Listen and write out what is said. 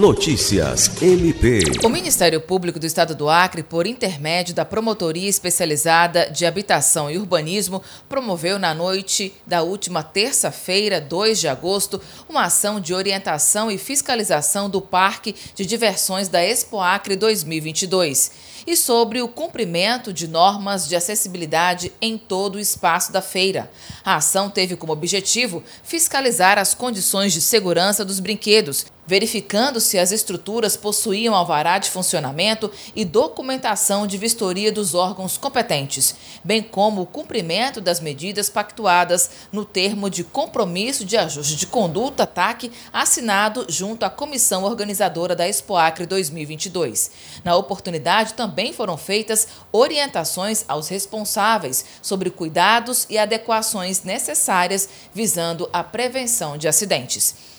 Notícias MP. O Ministério Público do Estado do Acre, por intermédio da Promotoria Especializada de Habitação e Urbanismo, promoveu na noite da última terça-feira, 2 de agosto, uma ação de orientação e fiscalização do Parque de Diversões da Expo Acre 2022 e sobre o cumprimento de normas de acessibilidade em todo o espaço da feira. A ação teve como objetivo fiscalizar as condições de segurança dos brinquedos verificando se as estruturas possuíam alvará de funcionamento e documentação de vistoria dos órgãos competentes, bem como o cumprimento das medidas pactuadas no termo de compromisso de ajuste de conduta TAC assinado junto à comissão organizadora da Expoacre 2022. Na oportunidade também foram feitas orientações aos responsáveis sobre cuidados e adequações necessárias visando a prevenção de acidentes.